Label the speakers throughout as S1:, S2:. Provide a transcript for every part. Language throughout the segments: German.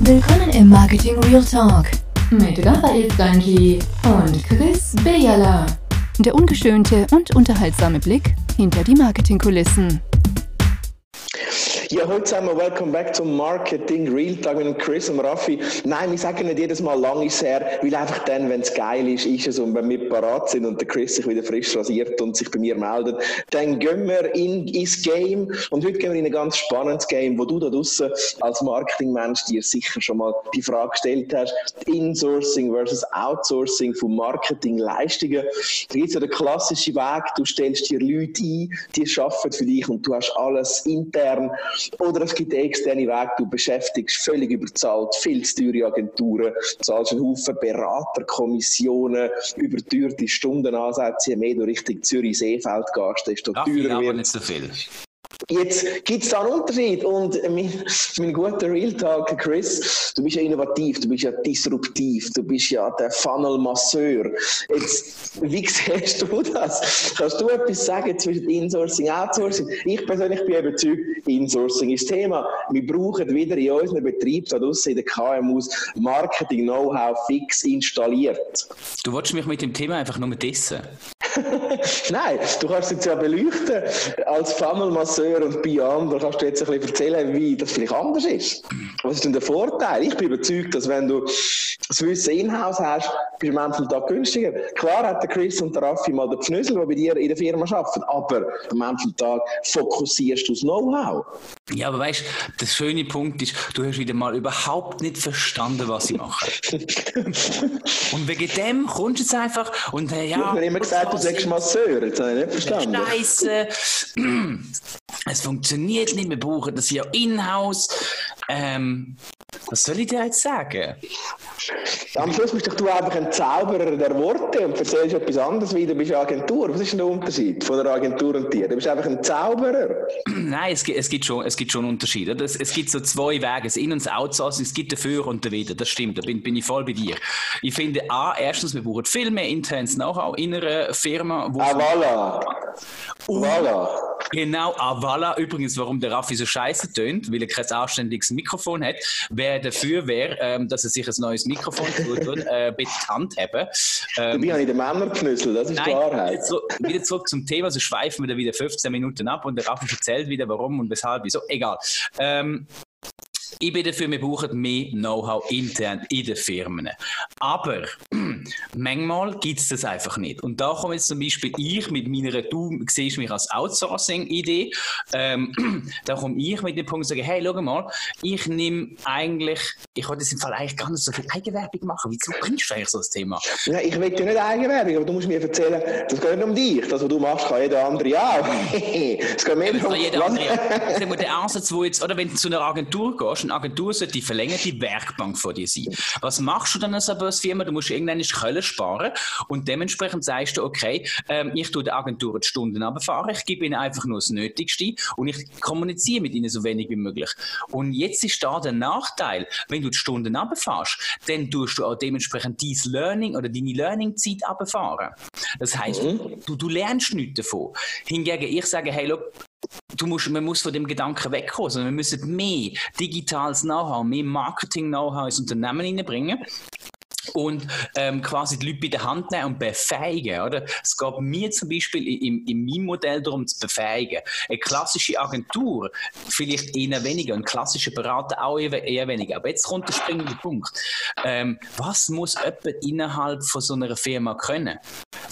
S1: Willkommen im Marketing Real Talk mit Raphael Stanji und Chris Bejala. Der ungeschönte und unterhaltsame Blick hinter die Marketingkulissen.
S2: Ja, heute zusammen, welcome back zum Marketing Real Talk mit Chris und Raffi. Nein, wir sagen nicht jedes Mal lang ist her, weil einfach dann, wenn es geil ist, ist es. Und wenn wir parat sind und der Chris sich wieder frisch rasiert und sich bei mir meldet, dann gehen wir in, ins Game. Und heute gehen wir in ein ganz spannendes Game, wo du da draußen als Marketingmensch dir sicher schon mal die Frage gestellt hast, Insourcing versus Outsourcing von Marketingleistungen. Da gibt es ja den klassischen Weg, du stellst dir Leute ein, die arbeiten für dich und du hast alles intern oder es gibt externe Wege, du beschäftigst völlig überzahlt, viel zu teure Agenturen, zahlst einen Haufen Beraterkommissionen, überteuerte Stundenansätze, je mehr du Richtung Zürich-Seefeld gehst, desto teurer wird
S3: aber nicht so viel.
S2: Jetzt gibt es da einen Unterschied und mein, mein guter Real Talk, Chris, du bist ja innovativ, du bist ja disruptiv, du bist ja der Funnel-Masseur. Jetzt, wie siehst du das? Kannst du etwas sagen zwischen Insourcing und Outsourcing? Ich persönlich bin überzeugt, Insourcing ist Thema. Wir brauchen wieder in unserem Betrieb, da draussen in den KMUs, Marketing-Know-how fix installiert.
S3: Du wolltest mich mit dem Thema einfach nur dissen?
S2: Nein, du kannst es ja beleuchten als Funnel-Masseur und. Da kannst du jetzt ein bisschen erzählen, wie das vielleicht anders ist. Was ist denn der Vorteil? Ich bin überzeugt, dass wenn du das Wissen in-house hast, bist du am Ende Tages günstiger. Klar hat der Chris und der Raffi mal den Pfnüssel, die bei dir in der Firma arbeiten, aber am Ende Tages fokussierst du das Know-how.
S3: Ja, aber weißt du, der schöne Punkt ist, du hast wieder mal überhaupt nicht verstanden, was ich mache. und wegen dem kommst du jetzt einfach und äh, ja.
S2: Hast mir immer gesagt, du sagst Masseur, jetzt habe ich nicht verstanden.
S3: Scheiße. Es funktioniert nicht, wir brauchen das ja in-house. Ähm, was soll ich dir jetzt sagen?
S2: Am Schluss bist doch du einfach ein Zauberer der Worte und erzählst etwas anderes wie du bist eine Agentur. Was ist denn der Unterschied von einer Agentur und dir? Du bist einfach ein Zauberer.
S3: Nein, es gibt, es gibt, schon, es gibt schon Unterschiede. Es, es gibt so zwei Wege, das In- und das Outsourcing. Es gibt dafür und dawider. Das stimmt, da bin, bin ich voll bei dir. Ich finde, A, erstens, wir brauchen viel mehr internes Know-how in einer Firma.
S2: Wo ah, voilà.
S3: Und voilà. Genau, ah, voilà. Übrigens, warum der Raffi so scheiße tönt, weil er kein anständiges Mikrofon hat. Wer dafür wäre, ähm, dass er sich ein neues Mikrofon tut, äh, bitte handhaben.
S2: Ähm, Dabei habe ich den Männerknüssel, das ist
S3: nein,
S2: Klarheit.
S3: Wieder zurück, wieder zurück zum Thema, so schweifen wir da wieder 15 Minuten ab und der Raffi erzählt wieder, warum und weshalb, wieso, egal. Ähm, ich bin dafür, wir brauchen mehr Know-how intern in den Firmen. Aber manchmal gibt es das einfach nicht. Und da komme jetzt zum Beispiel ich mit meiner, du siehst mich als Outsourcing-Idee, ähm, da komme ich mit dem Punkt und sage, hey, schau mal, ich nehme eigentlich, ich wollte jetzt im Fall eigentlich gar nicht so viel Eigenwerbung machen. Wieso bringst du eigentlich so das Thema?
S2: Ja, ich will ja nicht Eigenwerbung, aber du musst mir erzählen, das geht nicht um dich. Das, was du machst, kann jeder andere auch.
S3: es geht mehr darum, jeder andere. der Ansatz, wo jetzt, oder wenn du zu einer Agentur gehst, eine Agentur sollte die verlängerte Werkbank von dir sein. Was machst du dann als Firma? Du musst irgendwann Köln sparen und dementsprechend sagst du, okay, ähm, ich tue der Agentur die Stunden abfahren, ich gebe ihnen einfach nur das Nötigste und ich kommuniziere mit ihnen so wenig wie möglich. Und jetzt ist da der Nachteil, wenn du die Stunden abfährst, dann tust du auch dementsprechend dein Learning oder deine Learning-Zeit abfahren. Das heißt, mhm. du, du lernst nichts davon. Hingegen, ich sage, hey, look, du musst, man muss von dem Gedanken wegkommen, sondern wir müssen mehr digitales Know-how, mehr Marketing-Know-how ins Unternehmen hineinbringen und ähm, quasi die Leute bei der Hand nehmen und befähigen. Oder? Es geht mir zum Beispiel in, in meinem Modell darum, zu befähigen. Eine klassische Agentur vielleicht eher weniger, ein klassischer Berater auch eher, eher weniger. Aber jetzt kommt der springende Punkt. Ähm, was muss jemand innerhalb von so einer Firma können?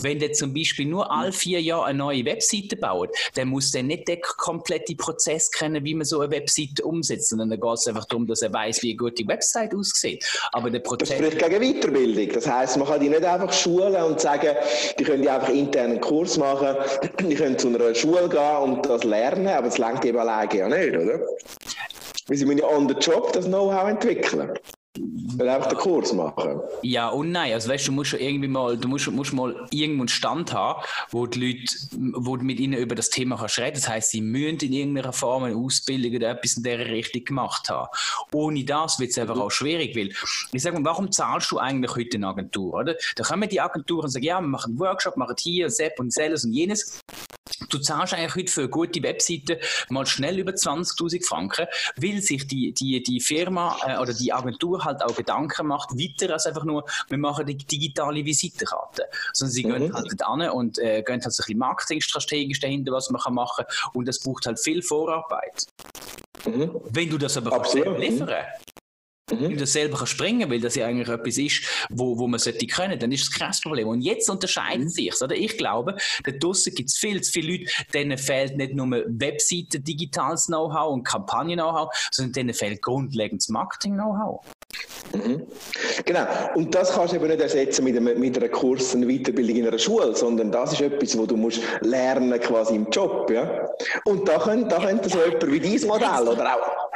S3: Wenn der zum Beispiel nur alle vier Jahre eine neue Webseite baut, dann muss der nicht den kompletten Prozess kennen, wie man so eine Webseite umsetzt. Und dann geht es einfach darum, dass er weiß, wie eine gute Website aussieht. Aber der Prozess...
S2: Das spricht gegen Weiterbildung. Das heisst, man kann die nicht einfach schulen und sagen, die können die einfach intern einen Kurs machen, die können zu einer Schule gehen und das lernen, aber das lenkt eben alleine ja nicht, oder? Weil sie müssen ja on the job das Know-how entwickeln. Will einfach den Kurs machen.
S3: Ja und nein. Also weißt du, musst schon irgendwie mal, du musst, musst mal irgendwo einen Stand haben, wo die Leute, wo du mit ihnen über das Thema kannst reden. Das heisst, sie müssen in irgendeiner Form eine Ausbildung oder etwas in dieser Richtung gemacht haben. Ohne das wird es einfach auch schwierig, weil ich sage mal, warum zahlst du eigentlich heute eine Agentur, oder? Da kommen die Agenturen und sagen, ja, wir machen einen Workshop, machen hier, Sepp und Selles und jenes. Du zahlst eigentlich heute für eine gute Webseite mal schnell über 20.000 Franken, weil sich die, die, die Firma äh, oder die Agentur halt auch Gedanken macht, weiter als einfach nur, wir machen die digitale Visitenkarte. Sondern sie mhm. gehen halt an und äh, gehen halt so ein bisschen marketingstrategisch dahinter, was man kann machen und das braucht halt viel Vorarbeit. Mhm. Wenn du das aber liefern Mhm. Wenn du selber kannst springen weil das ja eigentlich etwas ist, wo, wo man sollte können, dann ist das kein Problem. Und jetzt unterscheiden mhm. sich oder? Ich glaube, da draussen gibt es viel zu viele Leute, denen fehlt nicht nur Webseiten, digitales Know-how und Kampagnen-Know-how, sondern denen fehlt grundlegendes Marketing-Know-how.
S2: Mhm. Genau. Und das kannst du eben nicht ersetzen mit, einem, mit einer Kurs, einer Weiterbildung in einer Schule, sondern das ist etwas, wo du musst lernen quasi im Job. Ja? Und da könnte, da könnte so jemand wie dein Modell oder auch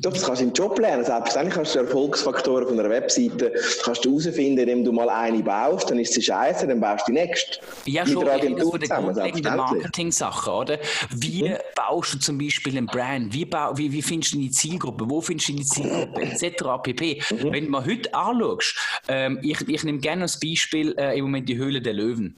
S2: das kannst du im Job lernen. Selbstverständlich kannst du Erfolgsfaktoren von einer Webseite kannst du herausfinden, indem du mal eine baust, dann ist sie scheiße, dann baust du die nächste.
S3: Ja, schon, das von den grundlegenden Marketing-Sachen, oder? Wie mhm. baust du zum Beispiel ein Brand? Wie, wie, wie findest du die Zielgruppe? Wo findest du die Zielgruppe? Etc. pp. Mhm. Wenn mal heute anschaust, ähm, ich, ich nehme gerne als Beispiel äh, im Moment die Höhle der Löwen.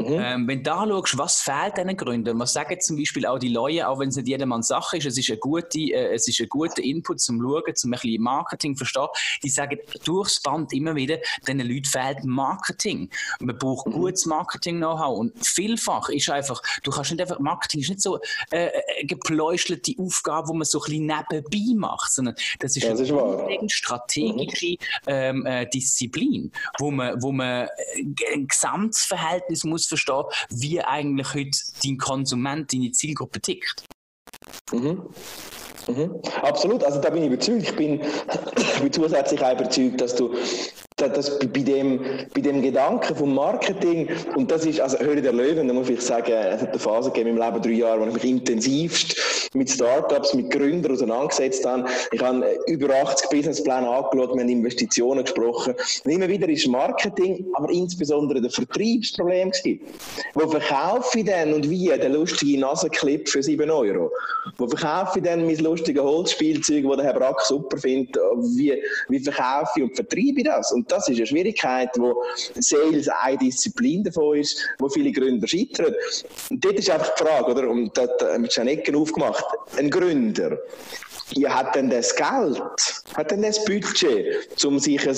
S3: Mhm. Ähm, wenn du anschaust, was fehlt diesen Gründern, was sagen zum Beispiel auch die Leute, auch wenn es nicht jedermanns Sache ist, es ist eine gute, äh, es ist ein guter Input zum Schauen, zum ein bisschen Marketing verstehen, die sagen durchs Band immer wieder, diesen Leuten fehlt Marketing. Man braucht mhm. gutes Marketing-Know-how und vielfach ist einfach, du kannst nicht einfach, Marketing ist nicht so äh, eine äh, gepläuschelte Aufgabe, wo man so ein bisschen nebenbei macht, sondern das ist das eine ist strategische mhm. ähm, äh, Disziplin, wo man, wo man äh, ein Gesamtverhältnis muss verstehen, wie eigentlich heute dein Konsument, deine Zielgruppe tickt.
S2: Mhm. Mhm. Absolut, also da bin ich überzeugt. Ich bin, ich bin zusätzlich auch überzeugt, dass du dass bei dem, bei dem Gedanken vom Marketing, und das ist, also Höhle der Löwen, da muss ich sagen, es hat eine Phase gegeben im Leben, drei Jahre, wo ich mich intensivst mit Startups, mit Gründern auseinandergesetzt habe. Ich habe über 80 Businesspläne angeschaut, wir haben Investitionen gesprochen. Und immer wieder ist Marketing, aber insbesondere der Vertriebsproblem gewesen. Wo verkaufe ich denn und wie den lustigen Nasenclip für 7 Euro? Wo verkaufe ich denn mein lustiges Holzspielzeug, das der Herr Brack super findet? Wie, wie verkaufe ich und vertreibe ich das? Und das ist eine Schwierigkeit, wo Sales eine Disziplin davon ist, wo viele Gründer scheitern. Und dort ist einfach die Frage, oder? Und da haben schon Ecken aufgemacht. Ein Gründer, ja, hat denn das Geld, hat denn das Budget, um sich ein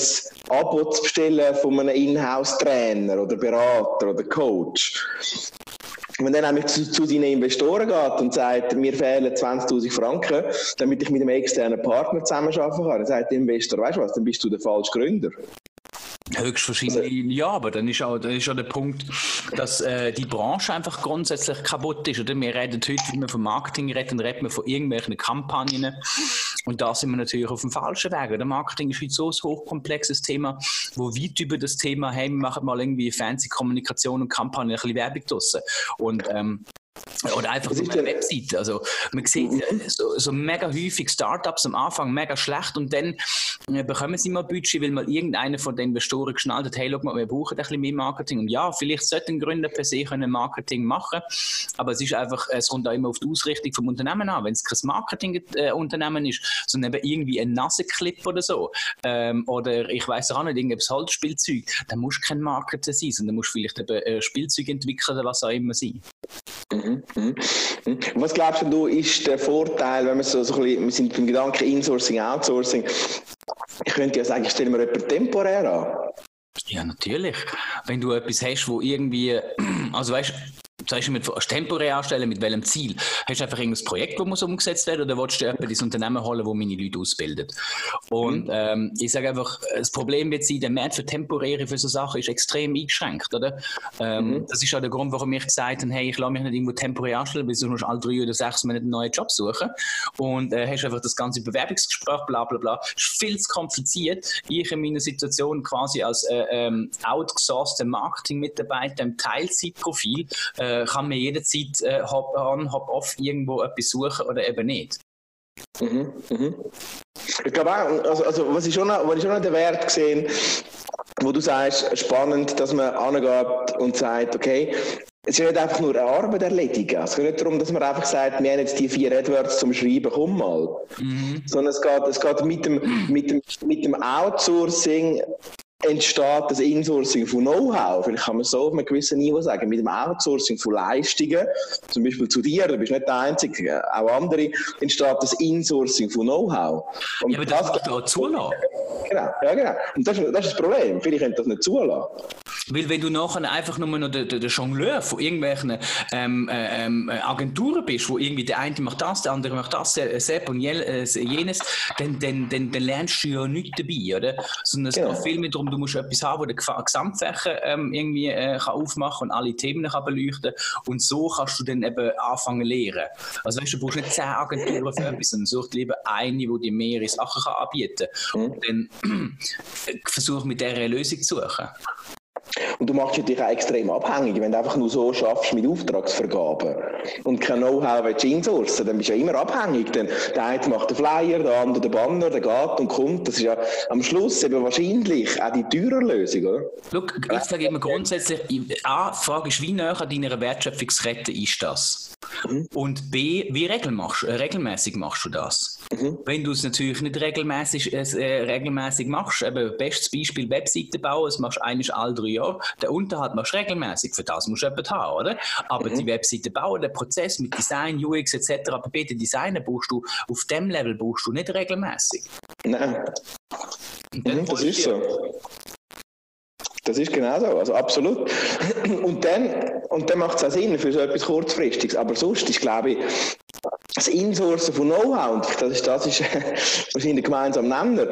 S2: Abo zu bestellen von einem Inhouse-Trainer oder Berater oder Coach? Wenn er nämlich zu, zu, seinen Investoren geht und sagt, mir fehlen 20.000 Franken, damit ich mit einem externen Partner zusammenarbeiten kann, dann sagt der Investor, weißt du was, dann bist du der falsche Gründer.
S3: Höchstwahrscheinlich ja, aber dann ist auch, dann ist auch der Punkt, dass äh, die Branche einfach grundsätzlich kaputt ist. Oder? Wir reden heute, wenn wir von Marketing reden, reden wir von irgendwelchen Kampagnen. Und da sind wir natürlich auf dem falschen Weg. Der Marketing ist heute so ein hochkomplexes Thema, wo weit über das Thema, hey, wir machen mal irgendwie fancy Kommunikation und Kampagnen, ein bisschen Werbung draussen. Und ähm, oder einfach so eine Webseite. Also man sieht mhm. So, so, mega häufig Startups am Anfang mega schlecht und dann äh, bekommen sie mal Budget, weil mal irgendeiner von den Investoren geschnallt hat, hey, schau mal, wir brauchen ein bisschen mehr Marketing. Und ja, vielleicht sollten Gründer per se können Marketing machen, aber es ist einfach, es kommt auch immer auf die Ausrichtung vom Unternehmen an. Wenn es kein Marketingunternehmen äh, ist, sondern eben irgendwie ein Nassenclip oder so, ähm, oder ich weiß auch nicht, irgendein Holzspielzeug, dann muss kein Marketer sein, sondern musst vielleicht eben äh, Spielzeug entwickeln oder was auch immer sein.
S2: Mhm, mhm, mhm. Was glaubst du, ist der Vorteil, wenn wir so, so ein bisschen, wir sind beim Gedanken Insourcing, Outsourcing, ich könnte ja sagen, ich stelle mir jemanden temporär an.
S3: Ja, natürlich. Wenn du etwas hast, wo irgendwie, also weißt zum Beispiel mit temporär anstellen, mit welchem Ziel? Hast du einfach irgendein Projekt, das muss umgesetzt werden oder willst du jemanden ins Unternehmen holen, das meine Leute ausbildet? Und mhm. ähm, ich sage einfach, das Problem wird sein, der Markt für temporäre für so Sachen ist extrem eingeschränkt, oder? Ähm, mhm. Das ist auch der Grund, warum ich gesagt habe, hey, ich lasse mich nicht irgendwo temporär anstellen, weil sonst musst alle drei oder sechs Monate einen neuen Job suchen und äh, hast einfach das ganze Bewerbungsgespräch, bla bla bla. Ist viel zu kompliziert. Ich in meiner Situation quasi als äh, ähm, outgesourced Marketing-Mitarbeiter im Teilzeitprofil äh, äh, kann man jederzeit äh, hop on, hop off irgendwo etwas suchen oder eben nicht.
S2: Mhm, mhm. Ich glaube auch, also, also was ich schon noch, was ich schon noch den Wert gesehen, wo du sagst, spannend, dass man angeht und sagt, okay, es ist nicht einfach nur eine Arbeit erledigen. Es geht nicht darum, dass man einfach sagt, wir haben jetzt die vier AdWords zum Schreiben, komm mal. Mhm. Sondern es geht, es geht mit, dem, mit, dem, mit dem Outsourcing entsteht das Insourcing von Know-how. Vielleicht kann man so auf einem gewissen Niveau sagen. Mit dem Outsourcing von Leistungen, zum Beispiel zu dir, du bist nicht der Einzige, auch andere, entsteht das Insourcing von Know-how.
S3: Ja, aber das, das musst du auch zulassen.
S2: Genau, ja, genau. Und das, das ist das Problem. Viele können das nicht zulassen.
S3: Weil wenn du nachher einfach nur noch der, der, der Jongleur von irgendwelchen ähm, äh, ähm, Agenturen bist, wo irgendwie der eine macht das, der andere macht das, der Sepp und äh, jenes, dann, dann, dann, dann lernst du ja nichts dabei, oder? Sondern es genau. geht viel mehr darum, du musst etwas haben, wo der Gesamtfächer ähm, irgendwie äh, kann aufmachen und alle Themen kann beleuchten und so kannst du dann eben anfangen zu lernen. Also weißt du, du brauchst nicht zehn Agenturen für etwas, sondern such lieber eine, die dir mehrere Sachen kann anbieten kann. Mhm. Und dann versuch mit dieser Lösung zu suchen.
S2: Und du machst dich auch extrem abhängig, wenn du einfach nur so schaffst mit Auftragsvergaben und kein Know-how willst insourcen, dann bist du ja immer abhängig. Denn der eine macht den Flyer, der andere den Banner, der geht und kommt. Das ist ja am Schluss eben wahrscheinlich auch die teure Lösung, oder?
S3: Look, ich sage immer grundsätzlich, A, die Frage ist, wie näher an deiner Wertschöpfungskette ist das? Mhm. Und B, wie äh, regelmäßig machst du das? Mhm. Wenn du es natürlich nicht regelmäßig, äh, regelmäßig machst, eben bestes Beispiel Webseite bauen, das machst du eigentlich alle drei Jahre, der Unterhalt machst du regelmäßig, für das musst du jemanden haben, oder? Aber mhm. die Webseite bauen, der Prozess mit Design, UX etc., bitte Designen brauchst du, auf dem Level brauchst du nicht regelmäßig.
S2: Nein. Mhm, das ist so. Das ist genau so, also absolut. Und dann, und dann macht es auch Sinn für so etwas Kurzfristiges. Aber sonst ist, glaube ich, das Insourcen von Know-how, das ist, das ist wahrscheinlich gemeinsam Nenner,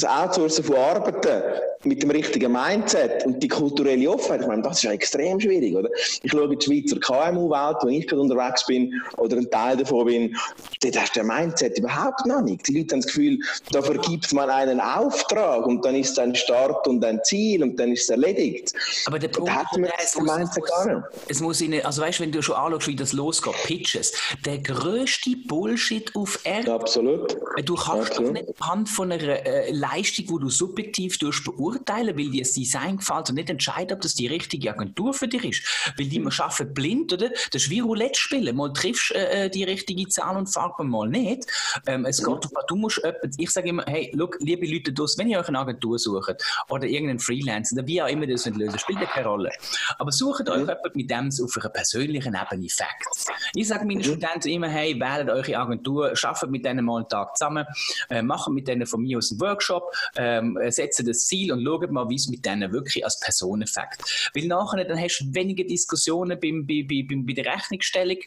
S2: das Outsourcen von Arbeiten mit dem richtigen Mindset und die kulturelle Offenheit, ich meine, das ist ja extrem schwierig, oder? Ich schaue in die Schweizer KMU-Welt, wo ich gerade unterwegs bin, oder ein Teil davon bin, dort hast du den Mindset überhaupt noch nicht. Die Leute haben das Gefühl, da vergibt man einen Auftrag und dann ist ein Start und ein Ziel und dann ist es erledigt.
S3: Aber der Punkt
S2: da man
S3: es muss, Mindset gar nicht. Es muss in, also weißt du, wenn du schon anschaust, wie das losgeht, Pitches, der größte Bullshit auf Erde.
S2: Absolut.
S3: Du kannst Absolut. nicht anhand von einer äh, Leistung, die du subjektiv beurteilen weil dir das Design gefällt und nicht entscheiden, ob das die richtige Agentur für dich ist. Weil die man arbeiten blind, oder? Das ist wie Roulette spielen. Mal triffst äh, äh die richtige Zahl und Farbe, mal nicht. Ähm, es geht mhm. du musst etwas, ich sage immer, hey, look, liebe Leute, das, wenn ihr euch eine Agentur sucht oder irgendeinen Freelancer, oder wie auch immer das lösen spielt ja keine Rolle. Aber sucht mhm. euch jemanden mit dem auf einer persönlichen Ebene Facts. Ich sage meinen mhm. Studenten immer, hey, wählt eure Agentur, arbeitet mit denen mal einen Tag zusammen, äh, macht mit denen von mir aus einen Workshop, ähm, setzen das Ziel und schaut mal, wie es mit denen wirklich als Personeneffekt. Weil nachher dann hast du weniger Diskussionen beim, bei, bei, bei der Rechnungsstellung.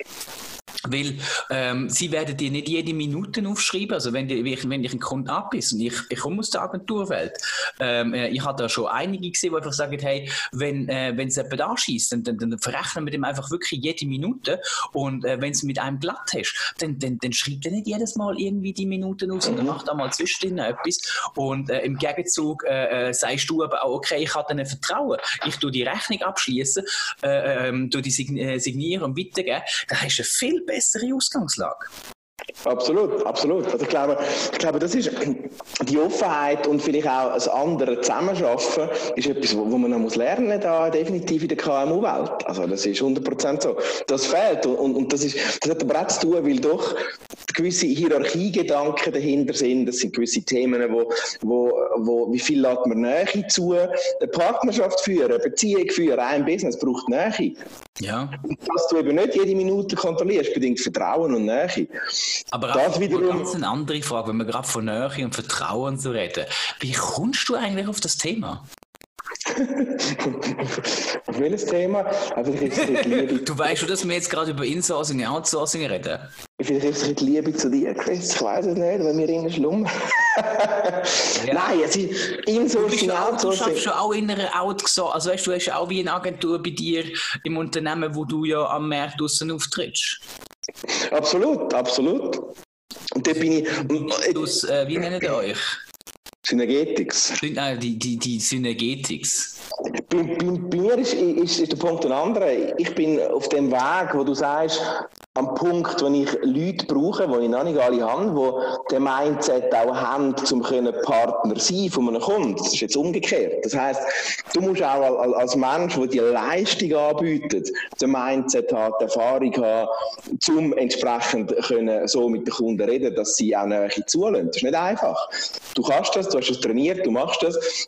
S3: Weil ähm, sie werden dir nicht jede Minute aufschreiben. Also wenn, die, wenn ich ein Kunde ab ist und ich, ich komme aus der Agenturwelt, ähm, äh, ich habe da schon einige gesehen, die einfach sagen, hey, wenn äh, es jemand anschießt, dann, dann, dann, verrechnen wir dem einfach wirklich jede Minute. Und äh, wenn es mit einem glatt hast, dann, dann, dann schreibt er nicht jedes Mal irgendwie die Minuten aus, sondern macht da mal zwischendrin etwas. Und äh, im Gegenzug äh, äh, sagst du aber auch, okay, ich habe denen Vertrauen, ich tue die Rechnung abschließen, äh, ähm, die signieren und weitergeben, dann hast du viel besser bessere Ausgangslage.
S2: Absolut, absolut. Also ich glaube, ich glaube, das ist die Offenheit und vielleicht auch das andere Zusammenarbeiten ist etwas, wo man noch muss lernen da definitiv in der KMU-Welt. Also das ist 100% so. Das fehlt und, und das, ist, das hat aber auch zu tun, weil doch gewisse Hierarchiegedanken dahinter sind. Das sind gewisse Themen, wo, wo, wo wie viel lässt man Nähe zu, eine Partnerschaft führen, eine Beziehung führen, ein Business braucht Nähe.
S3: Ja.
S2: Und dass du eben nicht jede Minute kontrollierst, bedingt Vertrauen und Nähe.
S3: Aber das wiederum ganz eine andere Frage, wenn wir gerade von Nähe und Vertrauen so reden. Wie kommst du eigentlich auf das Thema?
S2: auf welches Thema?
S3: Also du weißt schon, dass wir jetzt gerade über Insourcing und Outsourcing reden.
S2: Vielleicht ist es die Liebe zu dir, Chris. Ich weiß es nicht, wenn wir in Schlummer. ja. Nein, ist Insourcing,
S3: Outsourcing. Du schaffst schon auch in einer Outsourcing. Also weißt du, du hast auch wie eine Agentur bei dir im Unternehmen, wo du ja am Markt draußen auftrittst.
S2: Absolut, absolut. Und da bin ich.
S3: Äh, wie nennt ihr euch?
S2: Synergetics.
S3: Nein, die, die, die Synergetics.
S2: Bei, bei, bei mir ist, ist, ist, der Punkt ein anderer. Ich bin auf dem Weg, wo du sagst, am Punkt, wo ich Leute brauche, die ich noch nicht alle habe, die den Mindset auch haben, um Partner sein von einem Kunden. Das ist jetzt umgekehrt. Das heisst, du musst auch als Mensch, der die Leistung anbietet, den Mindset haben, die Erfahrung haben, um entsprechend können so mit den Kunden reden, dass sie auch Nähe zulassen. Das ist nicht einfach. Du kannst das, du hast es trainiert, du machst das.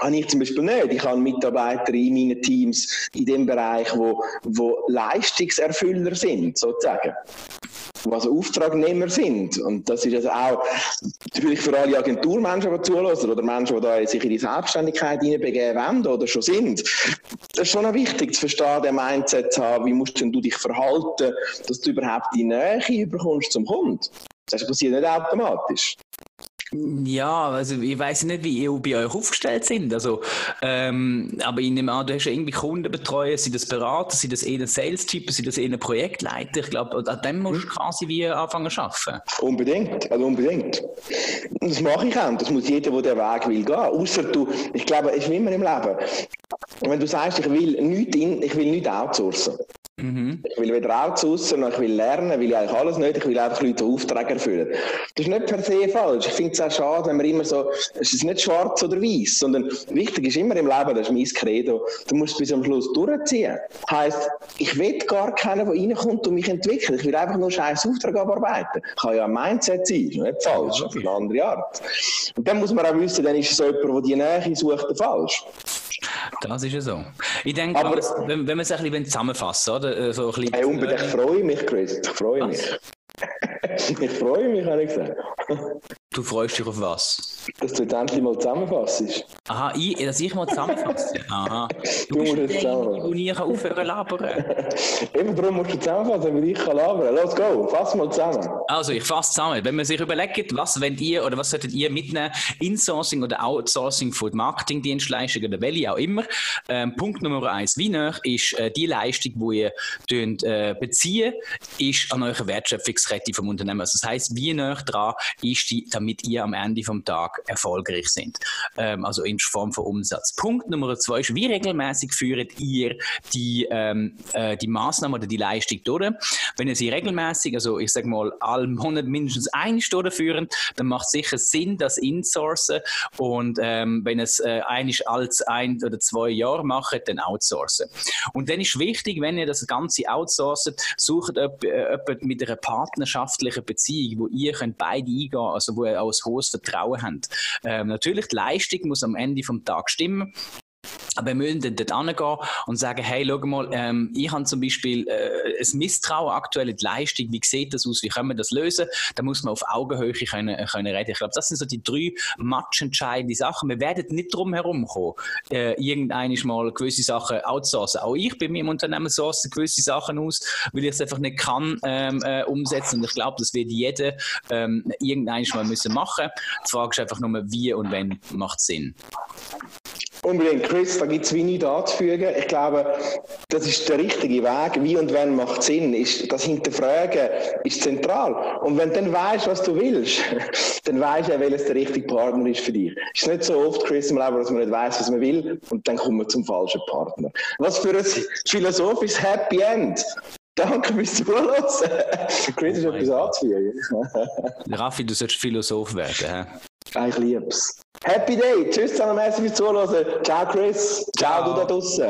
S2: Habe ich zum Beispiel nicht. Ich habe Mitarbeiter in meinen Teams in dem Bereich, wo, wo Leistungserfüller sind, sozusagen was Auftragnehmer sind. Und das ist also auch natürlich für alle Agenturmenschen, die zulassen oder Menschen, die da sich in die Selbstständigkeit hineinbegeben wollen oder schon sind. Das ist schon wichtig zu verstehen, den Mindset zu haben, wie musst du dich verhalten, dass du überhaupt die Nähe bekommst zum Kunden. Das passiert nicht automatisch.
S3: Ja, also ich weiß nicht, wie ihr bei euch aufgestellt sind. Also, ähm, aber ich nehme an, du hast ja irgendwie Kunden betreuen, sind das Berater, sind das eher Sales-Typen, sind das eher Projektleiter? Ich glaube, an dem musst du hm. quasi wie anfangen zu arbeiten.
S2: Unbedingt, also unbedingt. Das mache ich auch. Das muss jeder, der den Weg will, gehen. Außer du, ich glaube, es ist immer im Leben. Wenn du sagst, ich will nichts, in, ich will nichts outsourcen. Mhm. Ich will weder outsourcen, noch ich will lernen, will ich eigentlich alles nicht. Ich will einfach Leute Aufträge erfüllen. Das ist nicht per se falsch. Ich finde es auch schade, wenn man immer so, es ist nicht schwarz oder weiß, sondern wichtig ist immer im Leben, das ist mein Credo, du musst bis am Schluss durchziehen. Heißt, ich will gar keinen, der reinkommt und mich entwickelt. Ich will einfach nur scheiß Auftrag abarbeiten. Kann ja ein Mindset sein, ist nicht falsch, auf eine andere Art. Und dann muss man auch wissen, dann ist es jemand, der die Nähe sucht, falsch.
S3: Das ist ja so. Ich denke, Aber, wenn, wenn wir es ein bisschen zusammenfassen, oder?
S2: Äh, so ein bisschen, hey, unbedingt, ich freue mich, Chris. Ich freue mich. ich freue mich, habe ich gesagt.
S3: Du freust dich auf was?
S2: Dass du jetzt endlich mal zusammenfassst.
S3: Aha, ich, dass ich mal zusammenfasse? Aha. Du, du bist der, der nie aufhören labern.
S2: Eben darum musst du zusammenfassen, damit ich kann labern. Los, go, fass mal zusammen.
S3: Also, ich fasse zusammen. Wenn man sich überlegt, was wollt ihr oder was solltet ihr mitnehmen, Insourcing oder Outsourcing von Marketingdienstleistungen oder welche auch immer. Ähm, Punkt Nummer eins. Wie nah ist äh, die Leistung, die ihr äh, beziehen, ist an eurer Wertschöpfungskette vom Unternehmen. Also, das heisst, wie nah dran ist die, damit ihr am Ende vom Tag erfolgreich sind. Ähm, also in Form von Umsatz. Punkt Nummer zwei ist, wie regelmäßig führt ihr die, ähm, äh, die Maßnahme oder die Leistung durch? Wenn ihr sie regelmäßig, also ich sage mal, alle Monat mindestens eine Stunde führen, dann macht es sicher Sinn, das insourcen und ähm, wenn es äh, eigentlich als ein oder zwei Jahre macht, dann outsourcen. Und dann ist wichtig, wenn ihr das Ganze outsourcet, sucht äh, mit einer partnerschaftlichen Beziehung, wo ihr könnt beide eingehen, also wo auch ein hohes Vertrauen haben. Ähm, natürlich, die Leistung muss am Ende vom Tag stimmen. Aber wir müssen dort hingehen und sagen, hey, schau mal, ähm, ich habe zum Beispiel äh, ein Misstrauen aktuell in die Leistung, wie sieht das aus, wie können wir das lösen? Da muss man auf Augenhöhe können, können reden. Ich glaube, das sind so die drei matchentscheidenden Sachen. Wir werden nicht drum herum kommen, äh, irgendeines mal gewisse Sachen outsourcen. Auch ich bei mir im Unternehmen source gewisse Sachen aus, weil ich es einfach nicht kann ähm, äh, umsetzen. Und ich glaube, das wird jeder ähm, irgendeines mal müssen machen. Die Frage ist einfach nur, wie und wenn macht Sinn.
S2: Unbedingt, Chris, da gibt es wenig anzufügen. Ich glaube, das ist der richtige Weg. Wie und wann macht Sinn? Ist, das Hinterfragen ist zentral. Und wenn du dann weißt, was du willst, dann weißt du, welches der richtige Partner ist für dich. Es ist nicht so oft, Chris, im Leben, dass man nicht weiß, was man will, und dann kommt man zum falschen Partner. Was für ein philosophisches Happy End. Danke fürs Zuhören. Chris, ist oh etwas anzufügen.
S3: Raffi, du sollst Philosoph werden.
S2: He? Ich lieb's. Happy Day. Tschüss zusammen, merci fürs Zuhören. Ciao Chris. Ciao, Ciao. du da draußen.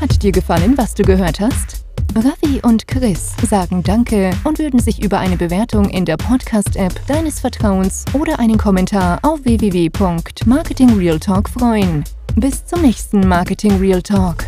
S1: Hat dir gefallen, was du gehört hast? Ravi und Chris sagen Danke und würden sich über eine Bewertung in der Podcast-App deines Vertrauens oder einen Kommentar auf www.marketingrealtalk freuen. Bis zum nächsten Marketing Real Talk.